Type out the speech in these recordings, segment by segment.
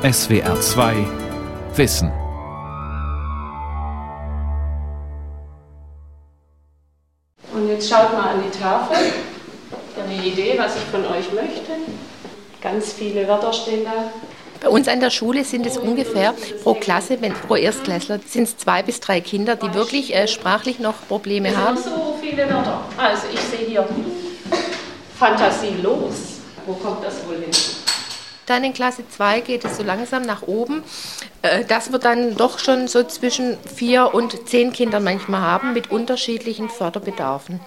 SWR 2 Wissen. Und jetzt schaut mal an die Tafel. Eine Idee, was ich von euch möchte. Ganz viele Wörter stehen da. Bei uns an der Schule sind es ungefähr pro Klasse, wenn, pro Erstklässler, sind es zwei bis drei Kinder, die wirklich äh, sprachlich noch Probleme haben. So viele Wörter. Also ich sehe hier fantasielos. Wo kommt das wohl hin? Dann in Klasse 2 geht es so langsam nach oben. Äh, das wird dann doch schon so zwischen vier und zehn Kindern manchmal haben mit unterschiedlichen Förderbedarfen.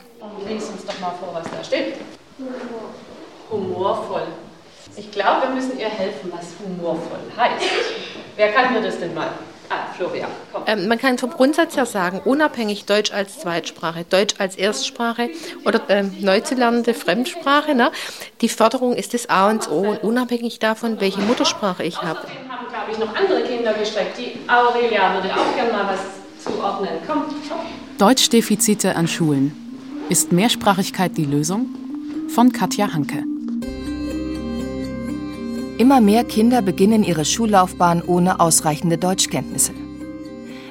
Lies uns doch mal vor, was da steht. Humorvoll. Ich glaube, wir müssen ihr helfen, was humorvoll heißt. Wer kann mir das denn mal? Ah, Florian, komm. Ähm, man kann vom Grundsatz her sagen, unabhängig Deutsch als Zweitsprache, Deutsch als Erstsprache oder ähm, neu zu lernende Fremdsprache, ne? die Förderung ist das A und O und unabhängig davon, welche Muttersprache ich habe. Außerdem haben, glaube ich, noch andere Kinder gestreckt. Die Aurelia würde auch gerne mal was zuordnen. Komm, komm. Deutschdefizite an Schulen. Ist Mehrsprachigkeit die Lösung? Von Katja Hanke. Immer mehr Kinder beginnen ihre Schullaufbahn ohne ausreichende Deutschkenntnisse.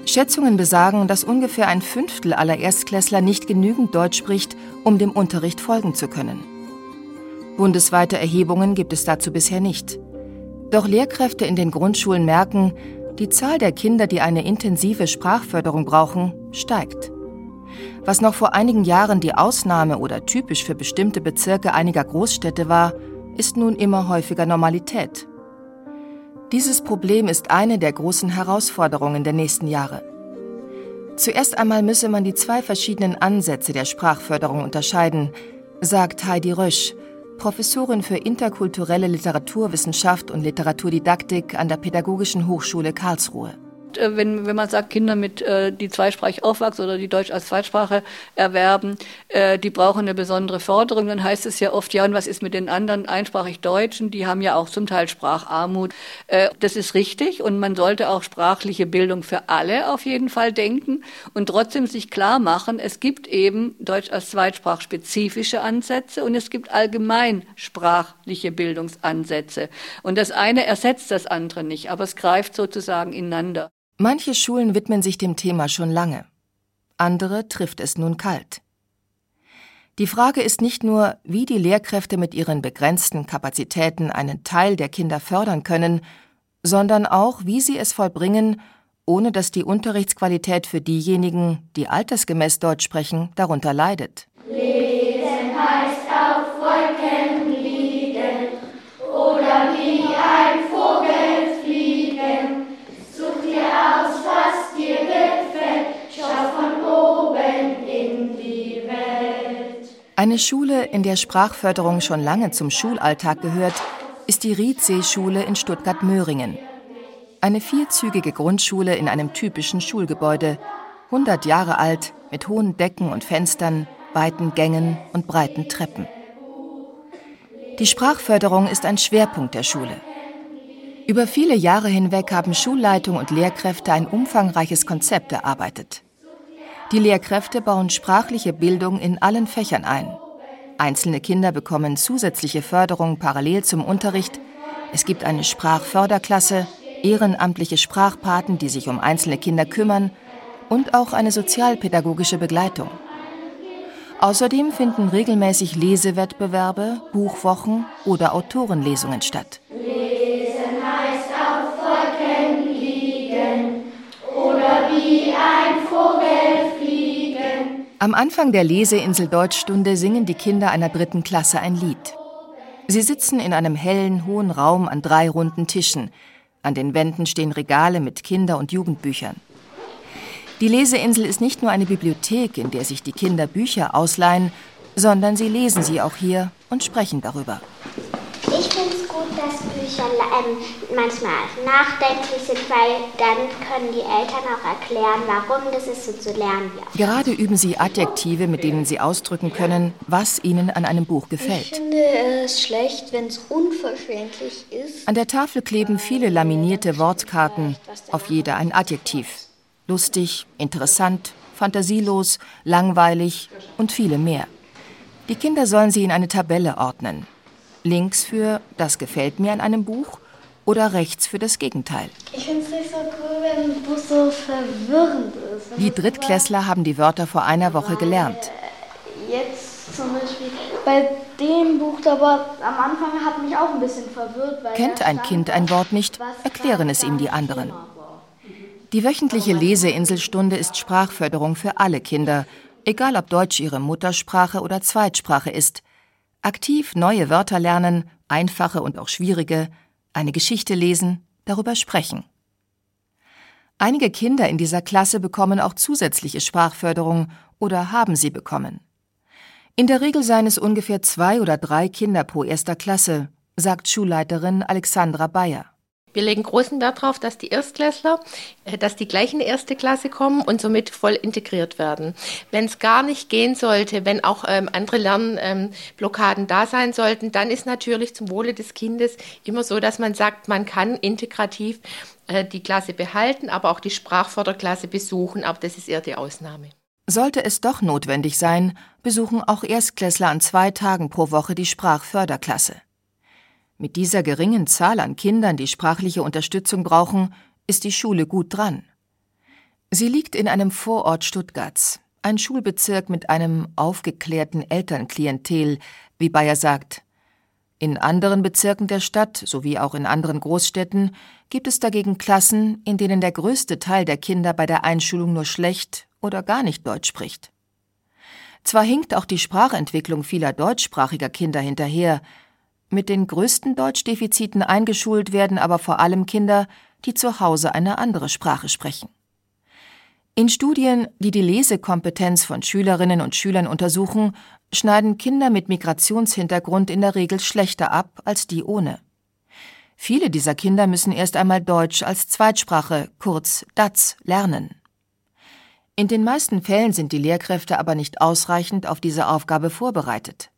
Schätzungen besagen, dass ungefähr ein Fünftel aller Erstklässler nicht genügend Deutsch spricht, um dem Unterricht folgen zu können. Bundesweite Erhebungen gibt es dazu bisher nicht. Doch Lehrkräfte in den Grundschulen merken, die Zahl der Kinder, die eine intensive Sprachförderung brauchen, steigt. Was noch vor einigen Jahren die Ausnahme oder typisch für bestimmte Bezirke einiger Großstädte war, ist nun immer häufiger Normalität. Dieses Problem ist eine der großen Herausforderungen der nächsten Jahre. Zuerst einmal müsse man die zwei verschiedenen Ansätze der Sprachförderung unterscheiden, sagt Heidi Rösch, Professorin für interkulturelle Literaturwissenschaft und Literaturdidaktik an der Pädagogischen Hochschule Karlsruhe. Äh, wenn, wenn man sagt, Kinder mit, äh, die zweisprachig aufwachsen oder die Deutsch als Zweitsprache erwerben, äh, die brauchen eine besondere Förderung, dann heißt es ja oft, ja, und was ist mit den anderen einsprachig Deutschen? Die haben ja auch zum Teil Spracharmut. Das ist richtig und man sollte auch sprachliche Bildung für alle auf jeden Fall denken und trotzdem sich klar machen, es gibt eben Deutsch als Zweitsprach spezifische Ansätze und es gibt allgemein sprachliche Bildungsansätze. Und das eine ersetzt das andere nicht, aber es greift sozusagen ineinander. Manche Schulen widmen sich dem Thema schon lange. Andere trifft es nun kalt. Die Frage ist nicht nur, wie die Lehrkräfte mit ihren begrenzten Kapazitäten einen Teil der Kinder fördern können, sondern auch, wie sie es vollbringen, ohne dass die Unterrichtsqualität für diejenigen, die altersgemäß Deutsch sprechen, darunter leidet. Eine Schule, in der Sprachförderung schon lange zum Schulalltag gehört, ist die Riedsee-Schule in Stuttgart-Möhringen. Eine vierzügige Grundschule in einem typischen Schulgebäude, 100 Jahre alt, mit hohen Decken und Fenstern, weiten Gängen und breiten Treppen. Die Sprachförderung ist ein Schwerpunkt der Schule. Über viele Jahre hinweg haben Schulleitung und Lehrkräfte ein umfangreiches Konzept erarbeitet. Die Lehrkräfte bauen sprachliche Bildung in allen Fächern ein. Einzelne Kinder bekommen zusätzliche Förderung parallel zum Unterricht. Es gibt eine Sprachförderklasse, ehrenamtliche Sprachpaten, die sich um einzelne Kinder kümmern und auch eine sozialpädagogische Begleitung. Außerdem finden regelmäßig Lesewettbewerbe, Buchwochen oder Autorenlesungen statt. Lesen Am Anfang der Leseinsel Deutschstunde singen die Kinder einer dritten Klasse ein Lied. Sie sitzen in einem hellen, hohen Raum an drei runden Tischen. An den Wänden stehen Regale mit Kinder- und Jugendbüchern. Die Leseinsel ist nicht nur eine Bibliothek, in der sich die Kinder Bücher ausleihen, sondern sie lesen sie auch hier und sprechen darüber. Ich finde es gut, dass Bücher ähm, manchmal nachdenklich sind, weil dann können die Eltern auch erklären, warum das ist so zu lernen. Auch Gerade üben sie Adjektive, mit denen sie ausdrücken können, was ihnen an einem Buch Ich gefällt. finde es schlecht, wenn es unverständlich ist. An der Tafel kleben viele laminierte Wortkarten, auf jeder ein Adjektiv. Lustig, interessant, fantasielos, langweilig und viele mehr. Die Kinder sollen sie in eine Tabelle ordnen. Links für Das gefällt mir an einem Buch oder rechts für das Gegenteil. Ich finde es nicht so cool, wenn ein Buch so verwirrend ist. Die Drittklässler haben die Wörter vor einer Woche gelernt. Jetzt zum Beispiel bei dem Buch, aber am Anfang hat mich auch ein bisschen verwirrt. Weil Kennt ein Kind ein Wort nicht, erklären es ihm die anderen. Die wöchentliche Leseinselstunde ist Sprachförderung für alle Kinder, egal ob Deutsch ihre Muttersprache oder Zweitsprache ist. Aktiv neue Wörter lernen, einfache und auch schwierige, eine Geschichte lesen, darüber sprechen. Einige Kinder in dieser Klasse bekommen auch zusätzliche Sprachförderung oder haben sie bekommen. In der Regel seien es ungefähr zwei oder drei Kinder pro erster Klasse, sagt Schulleiterin Alexandra Bayer. Wir legen großen Wert darauf, dass die Erstklässler, äh, dass die gleich in die erste Klasse kommen und somit voll integriert werden. Wenn es gar nicht gehen sollte, wenn auch ähm, andere Lernblockaden ähm, da sein sollten, dann ist natürlich zum Wohle des Kindes immer so, dass man sagt, man kann integrativ äh, die Klasse behalten, aber auch die Sprachförderklasse besuchen, aber das ist eher die Ausnahme. Sollte es doch notwendig sein, besuchen auch Erstklässler an zwei Tagen pro Woche die Sprachförderklasse. Mit dieser geringen Zahl an Kindern, die sprachliche Unterstützung brauchen, ist die Schule gut dran. Sie liegt in einem Vorort Stuttgarts, ein Schulbezirk mit einem aufgeklärten Elternklientel, wie Bayer sagt. In anderen Bezirken der Stadt sowie auch in anderen Großstädten gibt es dagegen Klassen, in denen der größte Teil der Kinder bei der Einschulung nur schlecht oder gar nicht Deutsch spricht. Zwar hinkt auch die Sprachentwicklung vieler deutschsprachiger Kinder hinterher, mit den größten Deutschdefiziten eingeschult werden aber vor allem Kinder, die zu Hause eine andere Sprache sprechen. In Studien, die die Lesekompetenz von Schülerinnen und Schülern untersuchen, schneiden Kinder mit Migrationshintergrund in der Regel schlechter ab als die ohne. Viele dieser Kinder müssen erst einmal Deutsch als Zweitsprache, kurz DATS, lernen. In den meisten Fällen sind die Lehrkräfte aber nicht ausreichend auf diese Aufgabe vorbereitet.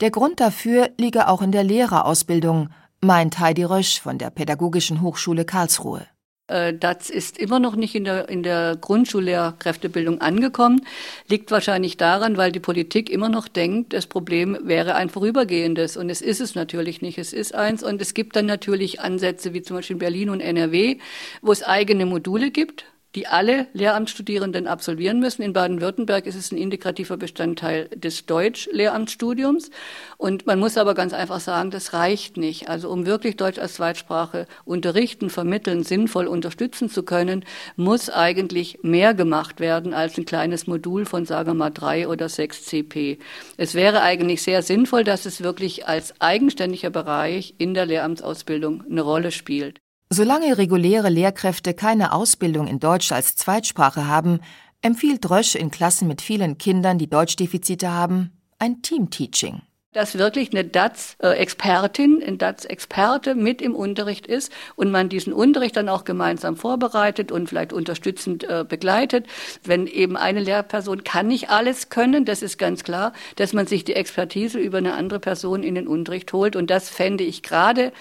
Der Grund dafür liege auch in der Lehrerausbildung, meint Heidi Rösch von der Pädagogischen Hochschule Karlsruhe. Äh, das ist immer noch nicht in der, in der Grundschullehrkräftebildung angekommen. Liegt wahrscheinlich daran, weil die Politik immer noch denkt, das Problem wäre ein vorübergehendes. Und es ist es natürlich nicht. Es ist eins. Und es gibt dann natürlich Ansätze wie zum Beispiel in Berlin und NRW, wo es eigene Module gibt die alle Lehramtsstudierenden absolvieren müssen. In Baden-Württemberg ist es ein integrativer Bestandteil des Deutsch-Lehramtsstudiums. Und man muss aber ganz einfach sagen, das reicht nicht. Also um wirklich Deutsch als Zweitsprache unterrichten, vermitteln, sinnvoll unterstützen zu können, muss eigentlich mehr gemacht werden als ein kleines Modul von, sagen wir mal, drei oder sechs CP. Es wäre eigentlich sehr sinnvoll, dass es wirklich als eigenständiger Bereich in der Lehramtsausbildung eine Rolle spielt. Solange reguläre Lehrkräfte keine Ausbildung in Deutsch als Zweitsprache haben, empfiehlt Rösch in Klassen mit vielen Kindern, die Deutschdefizite haben, ein Teamteaching. Dass wirklich eine DATS-Expertin, ein DATS-Experte mit im Unterricht ist und man diesen Unterricht dann auch gemeinsam vorbereitet und vielleicht unterstützend äh, begleitet. Wenn eben eine Lehrperson kann nicht alles können, das ist ganz klar, dass man sich die Expertise über eine andere Person in den Unterricht holt. Und das fände ich gerade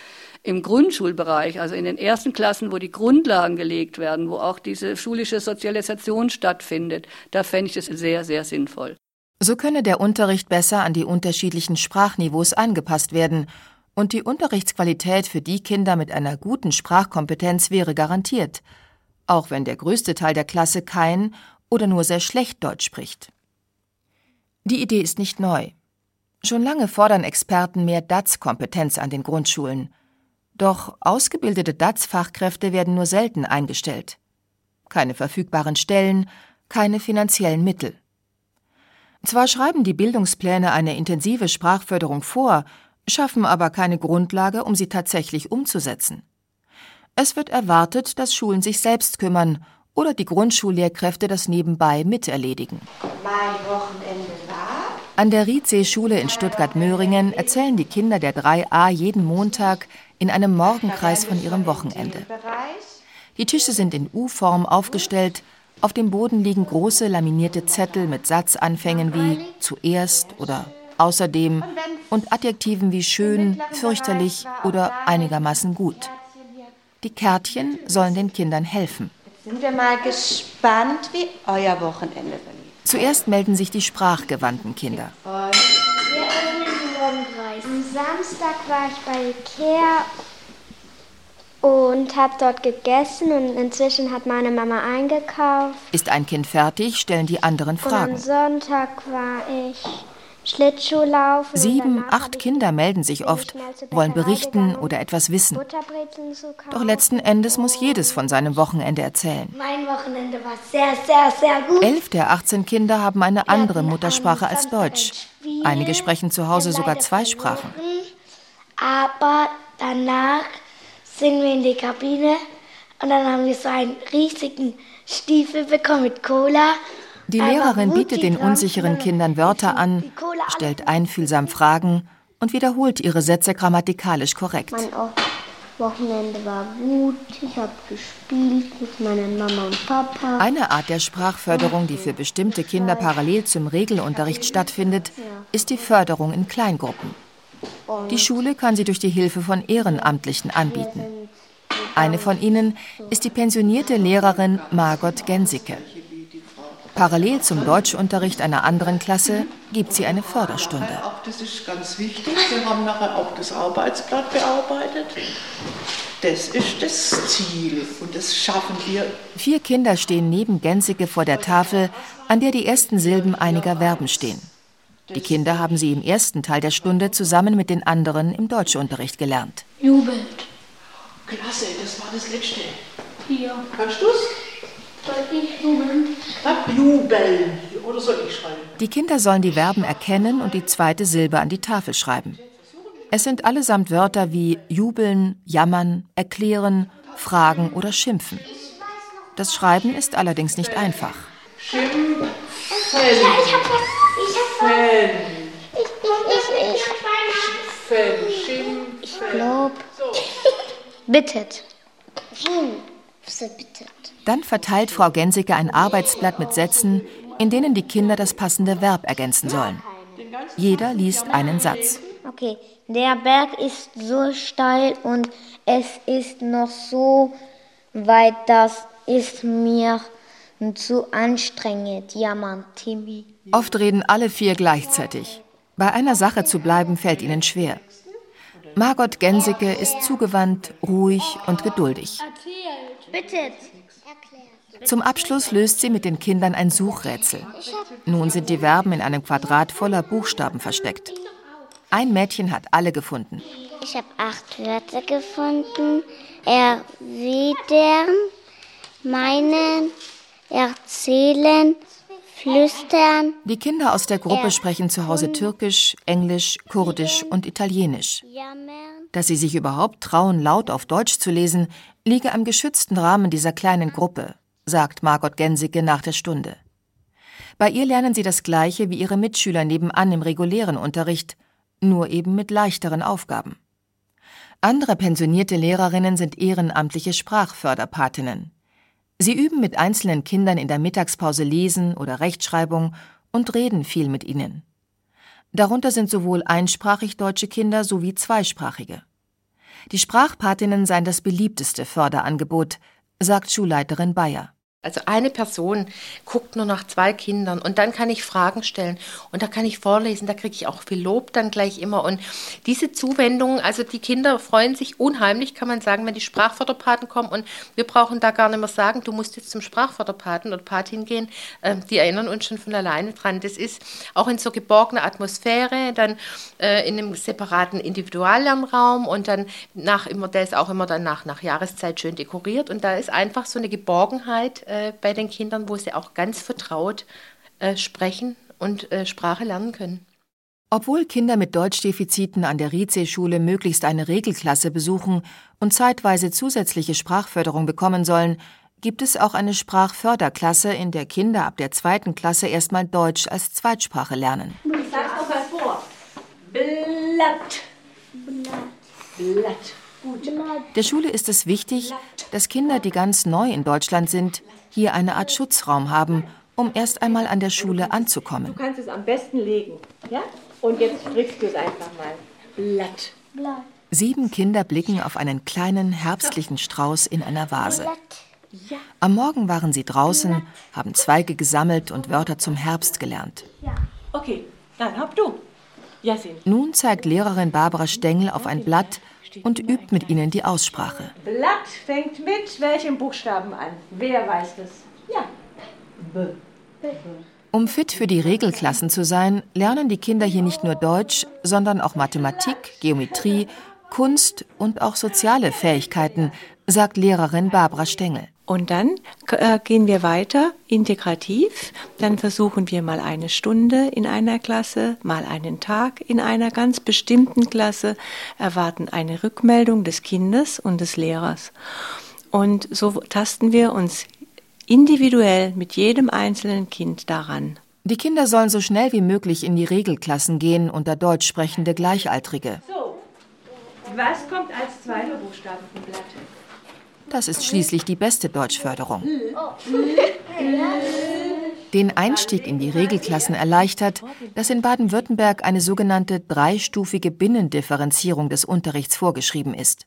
im Grundschulbereich, also in den ersten Klassen, wo die Grundlagen gelegt werden, wo auch diese schulische Sozialisation stattfindet, da fände ich es sehr, sehr sinnvoll. So könne der Unterricht besser an die unterschiedlichen Sprachniveaus angepasst werden und die Unterrichtsqualität für die Kinder mit einer guten Sprachkompetenz wäre garantiert, auch wenn der größte Teil der Klasse kein oder nur sehr schlecht Deutsch spricht. Die Idee ist nicht neu. Schon lange fordern Experten mehr DATS-Kompetenz an den Grundschulen. Doch ausgebildete DATS-Fachkräfte werden nur selten eingestellt. Keine verfügbaren Stellen, keine finanziellen Mittel. Zwar schreiben die Bildungspläne eine intensive Sprachförderung vor, schaffen aber keine Grundlage, um sie tatsächlich umzusetzen. Es wird erwartet, dass Schulen sich selbst kümmern oder die Grundschullehrkräfte das nebenbei miterledigen. Mein Wochenende war. An der Riedsee-Schule in Stuttgart-Möhringen erzählen die Kinder der 3a jeden Montag, in einem Morgenkreis von ihrem Wochenende. Die Tische sind in U-Form aufgestellt, auf dem Boden liegen große laminierte Zettel mit Satzanfängen wie zuerst oder außerdem und Adjektiven wie schön, fürchterlich oder einigermaßen gut. Die Kärtchen sollen den Kindern helfen. Jetzt sind wir mal gespannt, wie euer Wochenende verlief. Zuerst melden sich die sprachgewandten Kinder. Am Samstag war ich bei Ikea und habe dort gegessen und inzwischen hat meine Mama eingekauft. Ist ein Kind fertig, stellen die anderen Und am Fragen. Sonntag war ich Schlittschuhlaufen. Sieben, acht Kinder melden sich oft, wollen berichten oder etwas wissen. Doch letzten Endes muss jedes von seinem Wochenende erzählen. Mein Wochenende war sehr, sehr, sehr gut. Elf der 18 Kinder haben eine andere Muttersprache als Deutsch. Einige sprechen zu Hause sogar zwei Sprachen. Aber danach sind wir in die Kabine und dann haben wir so einen riesigen Stiefel bekommen mit Cola. Die Lehrerin bietet den unsicheren Kindern Wörter an, stellt einfühlsam Fragen und wiederholt ihre Sätze grammatikalisch korrekt. Wochenende war gut. Ich habe gespielt mit meiner Mama und Papa. Eine Art der Sprachförderung, die für bestimmte Kinder parallel zum Regelunterricht stattfindet, ist die Förderung in Kleingruppen. Die Schule kann sie durch die Hilfe von Ehrenamtlichen anbieten. Eine von ihnen ist die pensionierte Lehrerin Margot Gensicke. Parallel zum Deutschunterricht einer anderen Klasse gibt sie eine Förderstunde. Auch das ist ganz wichtig. Wir haben nachher auch das Arbeitsblatt bearbeitet. Das ist das Ziel und das schaffen wir. Vier Kinder stehen neben Gensicke vor der Tafel, an der die ersten Silben einiger Verben stehen. Die Kinder haben sie im ersten Teil der Stunde zusammen mit den anderen im Deutschunterricht gelernt. Jubelt. Klasse, das war das Letzte. Hier. Kannst du's? Soll ich jubeln? Na, jubeln. Oder soll ich schreiben? Die Kinder sollen die Verben erkennen und die zweite Silbe an die Tafel schreiben. Es sind allesamt Wörter wie jubeln, jammern, erklären, fragen oder schimpfen. Das Schreiben ist allerdings nicht einfach. Schimpfen. Ich hab was. Ich hab was. Ich, ich, ich, ich. Schimpfen. Glaub. Bittet. Bittet. Dann verteilt Frau Gensicke ein Arbeitsblatt mit Sätzen, in denen die Kinder das passende Verb ergänzen sollen. Jeder liest einen Satz. Okay, der Berg ist so steil und es ist noch so weit, das ist mir zu anstrengend. Jammern, Timmy. Oft reden alle vier gleichzeitig. Bei einer Sache zu bleiben fällt ihnen schwer. Margot Gensicke ist zugewandt, ruhig und geduldig. Bittet. Zum Abschluss löst sie mit den Kindern ein Suchrätsel. Nun sind die Verben in einem Quadrat voller Buchstaben versteckt. Ein Mädchen hat alle gefunden. Ich habe acht Wörter gefunden. Erwidern, meinen, erzählen, flüstern, Die Kinder aus der Gruppe sprechen zu Hause Türkisch, Englisch, Kurdisch und Italienisch. Dass sie sich überhaupt trauen, laut auf Deutsch zu lesen, liege am geschützten Rahmen dieser kleinen Gruppe, sagt Margot Gensicke nach der Stunde. Bei ihr lernen sie das Gleiche wie ihre Mitschüler nebenan im regulären Unterricht, nur eben mit leichteren Aufgaben. Andere pensionierte Lehrerinnen sind ehrenamtliche Sprachförderpatinnen. Sie üben mit einzelnen Kindern in der Mittagspause Lesen oder Rechtschreibung und reden viel mit ihnen. Darunter sind sowohl einsprachig deutsche Kinder sowie zweisprachige. Die Sprachpatinnen seien das beliebteste Förderangebot, sagt Schulleiterin Bayer. Also eine Person guckt nur nach zwei Kindern und dann kann ich Fragen stellen und da kann ich vorlesen, da kriege ich auch viel Lob dann gleich immer. Und diese Zuwendung, also die Kinder freuen sich unheimlich, kann man sagen, wenn die Sprachförderpaten kommen und wir brauchen da gar nicht mehr sagen, du musst jetzt zum Sprachförderpaten oder Patin gehen. Ähm, die erinnern uns schon von alleine dran. Das ist auch in so geborgener Atmosphäre, dann äh, in einem separaten Individuallernraum und dann nach immer, der ist auch immer dann nach, nach Jahreszeit schön dekoriert und da ist einfach so eine Geborgenheit äh, bei den Kindern, wo sie auch ganz vertraut äh, sprechen und äh, Sprache lernen können. Obwohl Kinder mit Deutschdefiziten an der Rize-Schule möglichst eine Regelklasse besuchen und zeitweise zusätzliche Sprachförderung bekommen sollen, gibt es auch eine Sprachförderklasse, in der Kinder ab der zweiten Klasse erstmal Deutsch als Zweitsprache lernen. Sag's doch mal vor. Blatt. Blatt. Gut. Der Schule ist es wichtig, dass Kinder, die ganz neu in Deutschland sind, hier eine Art Schutzraum haben, um erst einmal an der Schule anzukommen. Du kannst es am besten legen. Ja? Und jetzt strickst du es einfach mal. Blatt. Sieben Kinder blicken auf einen kleinen herbstlichen Strauß in einer Vase. Am Morgen waren sie draußen, haben Zweige gesammelt und Wörter zum Herbst gelernt. Okay, dann hab du. Nun zeigt Lehrerin Barbara Stengel auf ein Blatt, und übt mit ihnen die Aussprache. Blatt fängt mit welchem Buchstaben an? Wer weiß das? Ja. B. Um fit für die Regelklassen zu sein, lernen die Kinder hier nicht nur Deutsch, sondern auch Mathematik, Geometrie, Kunst und auch soziale Fähigkeiten, sagt Lehrerin Barbara Stengel. Und dann äh, gehen wir weiter integrativ. Dann versuchen wir mal eine Stunde in einer Klasse, mal einen Tag in einer ganz bestimmten Klasse, erwarten eine Rückmeldung des Kindes und des Lehrers. Und so tasten wir uns individuell mit jedem einzelnen Kind daran. Die Kinder sollen so schnell wie möglich in die Regelklassen gehen unter deutsch sprechende Gleichaltrige. So, was kommt als zweiter Buchstabe vom Blatt? Das ist schließlich die beste Deutschförderung. Den Einstieg in die Regelklassen erleichtert, dass in Baden-Württemberg eine sogenannte dreistufige Binnendifferenzierung des Unterrichts vorgeschrieben ist.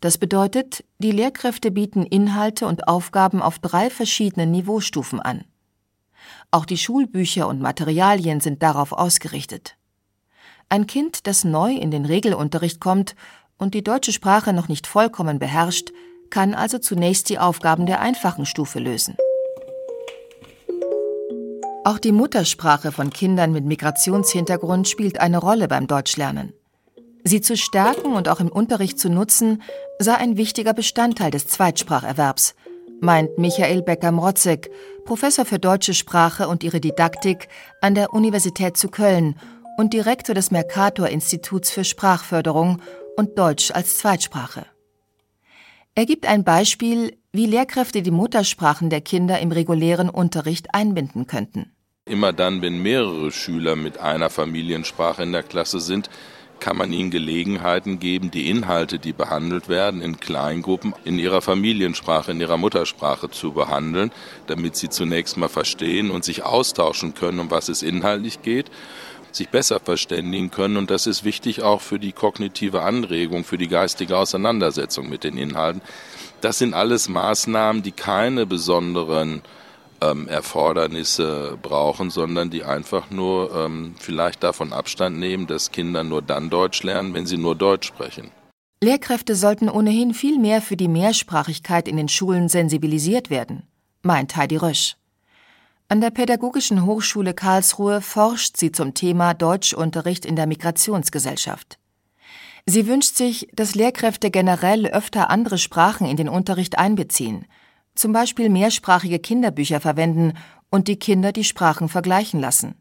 Das bedeutet, die Lehrkräfte bieten Inhalte und Aufgaben auf drei verschiedenen Niveaustufen an. Auch die Schulbücher und Materialien sind darauf ausgerichtet. Ein Kind, das neu in den Regelunterricht kommt und die deutsche Sprache noch nicht vollkommen beherrscht, kann also zunächst die Aufgaben der einfachen Stufe lösen. Auch die Muttersprache von Kindern mit Migrationshintergrund spielt eine Rolle beim Deutschlernen. Sie zu stärken und auch im Unterricht zu nutzen, sei ein wichtiger Bestandteil des Zweitspracherwerbs, meint Michael Becker-Mrotzek, Professor für deutsche Sprache und ihre Didaktik an der Universität zu Köln und Direktor des Mercator-Instituts für Sprachförderung und Deutsch als Zweitsprache. Er gibt ein Beispiel, wie Lehrkräfte die Muttersprachen der Kinder im regulären Unterricht einbinden könnten. Immer dann, wenn mehrere Schüler mit einer Familiensprache in der Klasse sind, kann man ihnen Gelegenheiten geben, die Inhalte, die behandelt werden, in Kleingruppen in ihrer Familiensprache, in ihrer Muttersprache zu behandeln, damit sie zunächst mal verstehen und sich austauschen können, um was es inhaltlich geht sich besser verständigen können. Und das ist wichtig auch für die kognitive Anregung, für die geistige Auseinandersetzung mit den Inhalten. Das sind alles Maßnahmen, die keine besonderen ähm, Erfordernisse brauchen, sondern die einfach nur ähm, vielleicht davon Abstand nehmen, dass Kinder nur dann Deutsch lernen, wenn sie nur Deutsch sprechen. Lehrkräfte sollten ohnehin viel mehr für die Mehrsprachigkeit in den Schulen sensibilisiert werden, meint Heidi Rösch. An der Pädagogischen Hochschule Karlsruhe forscht sie zum Thema Deutschunterricht in der Migrationsgesellschaft. Sie wünscht sich, dass Lehrkräfte generell öfter andere Sprachen in den Unterricht einbeziehen, zum Beispiel mehrsprachige Kinderbücher verwenden und die Kinder die Sprachen vergleichen lassen.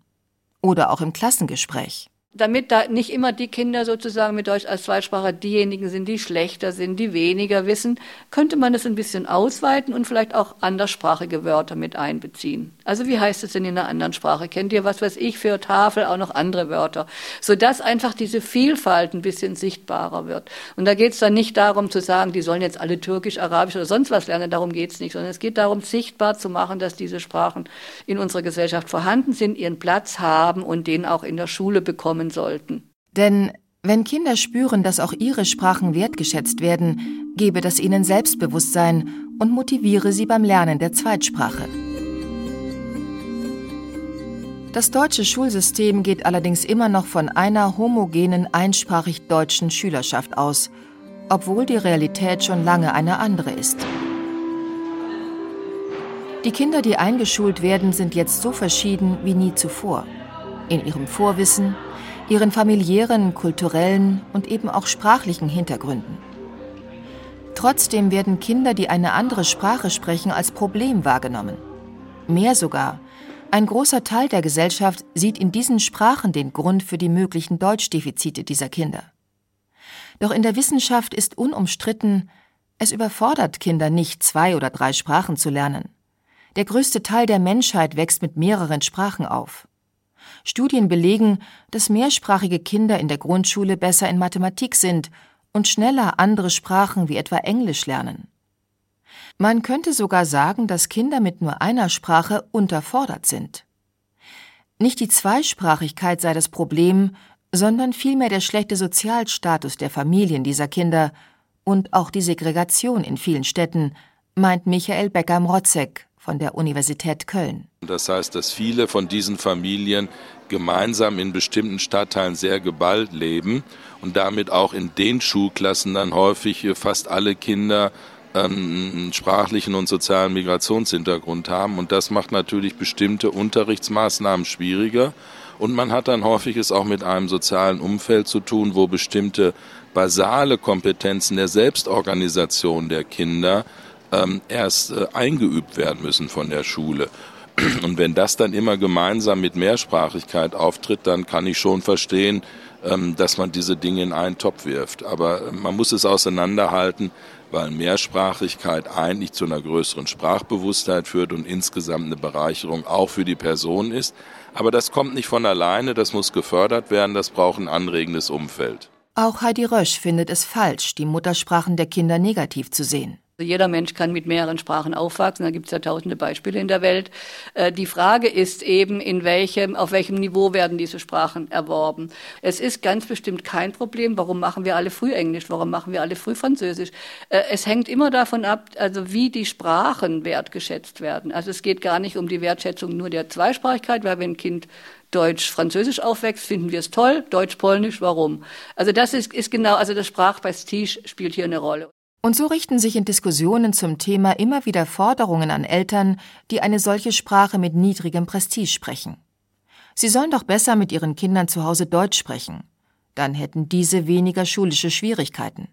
Oder auch im Klassengespräch damit da nicht immer die Kinder sozusagen mit Deutsch als Zweitsprache diejenigen sind, die schlechter sind, die weniger wissen, könnte man das ein bisschen ausweiten und vielleicht auch anderssprachige Wörter mit einbeziehen. Also wie heißt es denn in einer anderen Sprache? Kennt ihr, was weiß ich, für Tafel auch noch andere Wörter? Sodass einfach diese Vielfalt ein bisschen sichtbarer wird. Und da geht es dann nicht darum zu sagen, die sollen jetzt alle Türkisch, Arabisch oder sonst was lernen, darum geht es nicht, sondern es geht darum, sichtbar zu machen, dass diese Sprachen in unserer Gesellschaft vorhanden sind, ihren Platz haben und den auch in der Schule bekommen lernen sollten. Denn wenn Kinder spüren, dass auch ihre Sprachen wertgeschätzt werden, gebe das ihnen Selbstbewusstsein und motiviere sie beim Lernen der Zweitsprache. Das deutsche Schulsystem geht allerdings immer noch von einer homogenen, einsprachig deutschen Schülerschaft aus, obwohl die Realität schon lange eine andere ist. Die Kinder, die eingeschult werden, sind jetzt so verschieden wie nie zuvor. In ihrem Vorwissen, ihren familiären, kulturellen und eben auch sprachlichen Hintergründen. Trotzdem werden Kinder, die eine andere Sprache sprechen, als Problem wahrgenommen. Mehr sogar, ein großer Teil der Gesellschaft sieht in diesen Sprachen den Grund für die möglichen Deutschdefizite dieser Kinder. Doch in der Wissenschaft ist unumstritten, es überfordert Kinder nicht, zwei oder drei Sprachen zu lernen. Der größte Teil der Menschheit wächst mit mehreren Sprachen auf. Studien belegen, dass mehrsprachige Kinder in der Grundschule besser in Mathematik sind und schneller andere Sprachen wie etwa Englisch lernen. Man könnte sogar sagen, dass Kinder mit nur einer Sprache unterfordert sind. Nicht die Zweisprachigkeit sei das Problem, sondern vielmehr der schlechte Sozialstatus der Familien dieser Kinder und auch die Segregation in vielen Städten, meint Michael Becker-Mrotzek von der Universität Köln. Das heißt, dass viele von diesen Familien gemeinsam in bestimmten Stadtteilen sehr geballt leben und damit auch in den Schulklassen dann häufig fast alle Kinder ähm, einen sprachlichen und sozialen Migrationshintergrund haben. Und das macht natürlich bestimmte Unterrichtsmaßnahmen schwieriger. Und man hat dann häufig es auch mit einem sozialen Umfeld zu tun, wo bestimmte basale Kompetenzen der Selbstorganisation der Kinder ähm, erst äh, eingeübt werden müssen von der Schule. Und wenn das dann immer gemeinsam mit Mehrsprachigkeit auftritt, dann kann ich schon verstehen, ähm, dass man diese Dinge in einen Topf wirft. Aber äh, man muss es auseinanderhalten, weil Mehrsprachigkeit eigentlich zu einer größeren Sprachbewusstheit führt und insgesamt eine Bereicherung auch für die Person ist. Aber das kommt nicht von alleine, das muss gefördert werden, das braucht ein anregendes Umfeld. Auch Heidi Rösch findet es falsch, die Muttersprachen der Kinder negativ zu sehen. Also jeder Mensch kann mit mehreren Sprachen aufwachsen, da gibt es ja tausende Beispiele in der Welt. Äh, die Frage ist eben, in welchem, auf welchem Niveau werden diese Sprachen erworben. Es ist ganz bestimmt kein Problem, warum machen wir alle früh Englisch, warum machen wir alle früh Französisch. Äh, es hängt immer davon ab, also wie die Sprachen wertgeschätzt werden. Also es geht gar nicht um die Wertschätzung nur der Zweisprachigkeit, weil wenn ein Kind Deutsch-Französisch aufwächst, finden wir es toll, Deutsch-Polnisch, warum? Also das ist, ist genau, also das Sprachprestige spielt hier eine Rolle. Und so richten sich in Diskussionen zum Thema immer wieder Forderungen an Eltern, die eine solche Sprache mit niedrigem Prestige sprechen. Sie sollen doch besser mit ihren Kindern zu Hause Deutsch sprechen. Dann hätten diese weniger schulische Schwierigkeiten.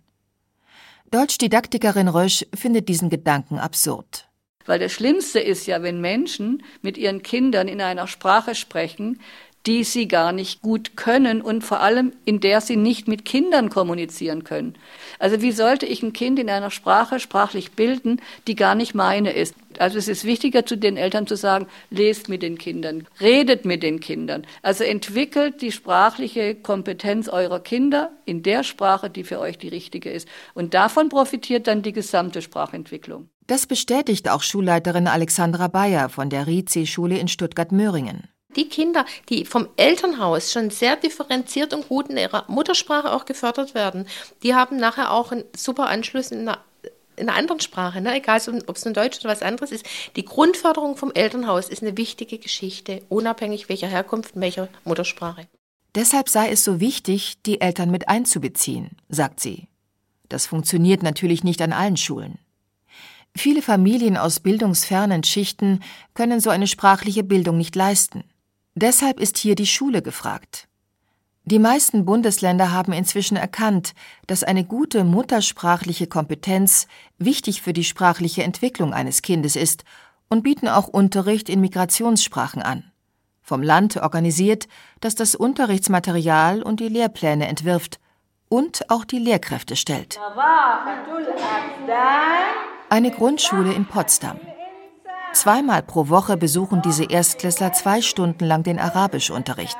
Deutschdidaktikerin Rösch findet diesen Gedanken absurd. Weil das Schlimmste ist ja, wenn Menschen mit ihren Kindern in einer Sprache sprechen, die sie gar nicht gut können und vor allem in der sie nicht mit Kindern kommunizieren können. Also wie sollte ich ein Kind in einer Sprache sprachlich bilden, die gar nicht meine ist? Also es ist wichtiger zu den Eltern zu sagen, lest mit den Kindern, redet mit den Kindern. Also entwickelt die sprachliche Kompetenz eurer Kinder in der Sprache, die für euch die richtige ist. Und davon profitiert dann die gesamte Sprachentwicklung. Das bestätigt auch Schulleiterin Alexandra Bayer von der RIC-Schule in Stuttgart-Möhringen. Die Kinder, die vom Elternhaus schon sehr differenziert und gut in ihrer Muttersprache auch gefördert werden, die haben nachher auch einen super Anschluss in einer, in einer anderen Sprache, ne? egal ob es nun Deutsch oder was anderes ist. Die Grundförderung vom Elternhaus ist eine wichtige Geschichte, unabhängig welcher Herkunft, welcher Muttersprache. Deshalb sei es so wichtig, die Eltern mit einzubeziehen, sagt sie. Das funktioniert natürlich nicht an allen Schulen. Viele Familien aus bildungsfernen Schichten können so eine sprachliche Bildung nicht leisten. Deshalb ist hier die Schule gefragt. Die meisten Bundesländer haben inzwischen erkannt, dass eine gute muttersprachliche Kompetenz wichtig für die sprachliche Entwicklung eines Kindes ist und bieten auch Unterricht in Migrationssprachen an. Vom Land organisiert, das das Unterrichtsmaterial und die Lehrpläne entwirft und auch die Lehrkräfte stellt. Eine Grundschule in Potsdam. Zweimal pro Woche besuchen diese Erstklässler zwei Stunden lang den Arabischunterricht.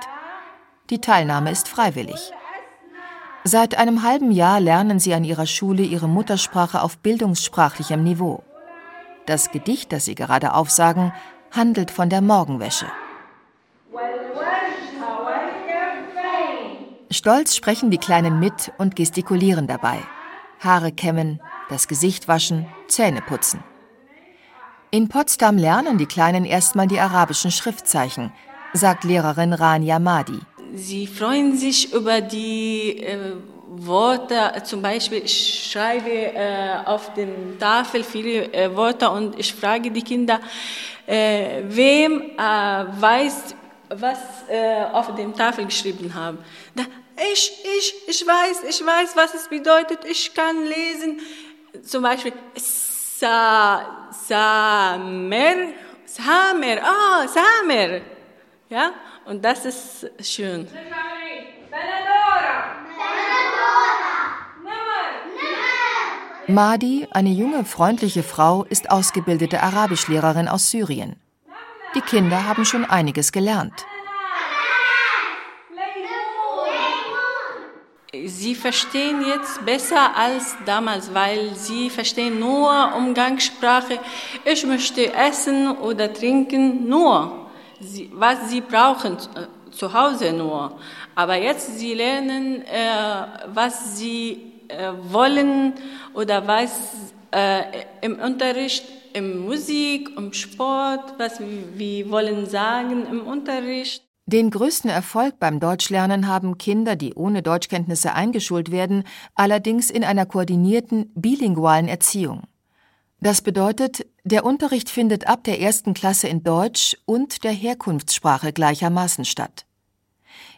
Die Teilnahme ist freiwillig. Seit einem halben Jahr lernen sie an ihrer Schule ihre Muttersprache auf bildungssprachlichem Niveau. Das Gedicht, das sie gerade aufsagen, handelt von der Morgenwäsche. Stolz sprechen die Kleinen mit und gestikulieren dabei. Haare kämmen, das Gesicht waschen, Zähne putzen. In Potsdam lernen die Kleinen erstmal die arabischen Schriftzeichen, sagt Lehrerin Rania Mahdi. Sie freuen sich über die äh, Worte, zum Beispiel ich schreibe äh, auf der Tafel viele äh, Worte und ich frage die Kinder, äh, wem äh, weiß, was äh, auf der Tafel geschrieben haben. Da, ich, ich, ich weiß, ich weiß, was es bedeutet, ich kann lesen. Zum Beispiel Sa, Samer, Samer, ah, oh, Samer. Ja, und das ist schön. Madi, eine junge, freundliche Frau, ist ausgebildete Arabischlehrerin aus Syrien. Die Kinder haben schon einiges gelernt. Sie verstehen jetzt besser als damals, weil sie verstehen nur Umgangssprache. Ich möchte essen oder trinken nur, was sie brauchen äh, zu Hause nur. Aber jetzt sie lernen, äh, was sie äh, wollen oder was im Unterricht, im Musik, im Sport, was wir wollen sagen im Unterricht. Den größten Erfolg beim Deutschlernen haben Kinder, die ohne Deutschkenntnisse eingeschult werden, allerdings in einer koordinierten bilingualen Erziehung. Das bedeutet, der Unterricht findet ab der ersten Klasse in Deutsch und der Herkunftssprache gleichermaßen statt.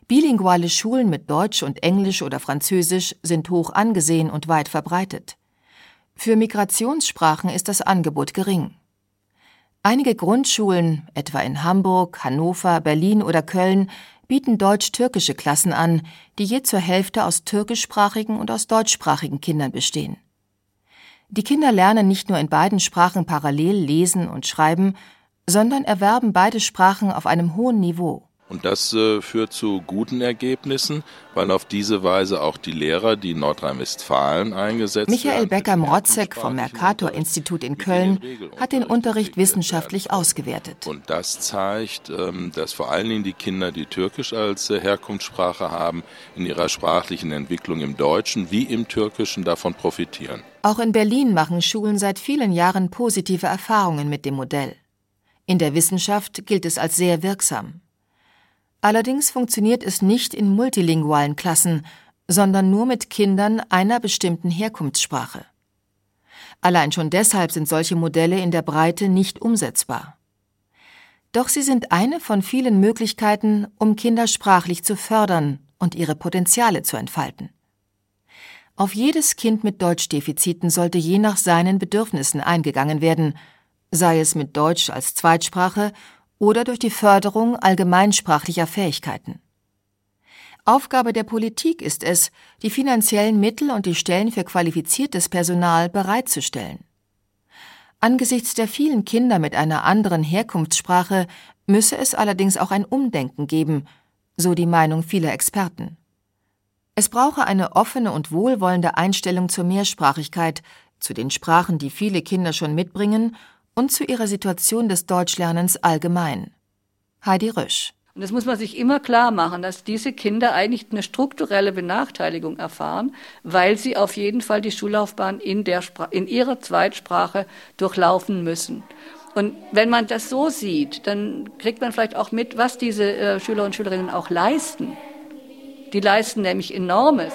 Bilinguale Schulen mit Deutsch und Englisch oder Französisch sind hoch angesehen und weit verbreitet. Für Migrationssprachen ist das Angebot gering. Einige Grundschulen, etwa in Hamburg, Hannover, Berlin oder Köln, bieten deutsch-türkische Klassen an, die je zur Hälfte aus türkischsprachigen und aus deutschsprachigen Kindern bestehen. Die Kinder lernen nicht nur in beiden Sprachen parallel lesen und schreiben, sondern erwerben beide Sprachen auf einem hohen Niveau. Und das äh, führt zu guten Ergebnissen, weil auf diese Weise auch die Lehrer, die in Nordrhein-Westfalen eingesetzt Michael Becker-Mrotzek vom Mercator-Institut in Köln hat den Unterricht wissenschaftlich ausgewertet. Und das zeigt, ähm, dass vor allen Dingen die Kinder, die Türkisch als äh, Herkunftssprache haben, in ihrer sprachlichen Entwicklung im Deutschen wie im Türkischen davon profitieren. Auch in Berlin machen Schulen seit vielen Jahren positive Erfahrungen mit dem Modell. In der Wissenschaft gilt es als sehr wirksam. Allerdings funktioniert es nicht in multilingualen Klassen, sondern nur mit Kindern einer bestimmten Herkunftssprache. Allein schon deshalb sind solche Modelle in der Breite nicht umsetzbar. Doch sie sind eine von vielen Möglichkeiten, um Kinder sprachlich zu fördern und ihre Potenziale zu entfalten. Auf jedes Kind mit Deutschdefiziten sollte je nach seinen Bedürfnissen eingegangen werden, sei es mit Deutsch als Zweitsprache oder durch die Förderung allgemeinsprachlicher Fähigkeiten. Aufgabe der Politik ist es, die finanziellen Mittel und die Stellen für qualifiziertes Personal bereitzustellen. Angesichts der vielen Kinder mit einer anderen Herkunftssprache müsse es allerdings auch ein Umdenken geben, so die Meinung vieler Experten. Es brauche eine offene und wohlwollende Einstellung zur Mehrsprachigkeit, zu den Sprachen, die viele Kinder schon mitbringen und zu ihrer Situation des Deutschlernens allgemein. Heidi Rösch. Und das muss man sich immer klar machen, dass diese Kinder eigentlich eine strukturelle Benachteiligung erfahren, weil sie auf jeden Fall die Schullaufbahn in, der in ihrer Zweitsprache durchlaufen müssen. Und wenn man das so sieht, dann kriegt man vielleicht auch mit, was diese äh, Schüler und Schülerinnen auch leisten. Die leisten nämlich enormes.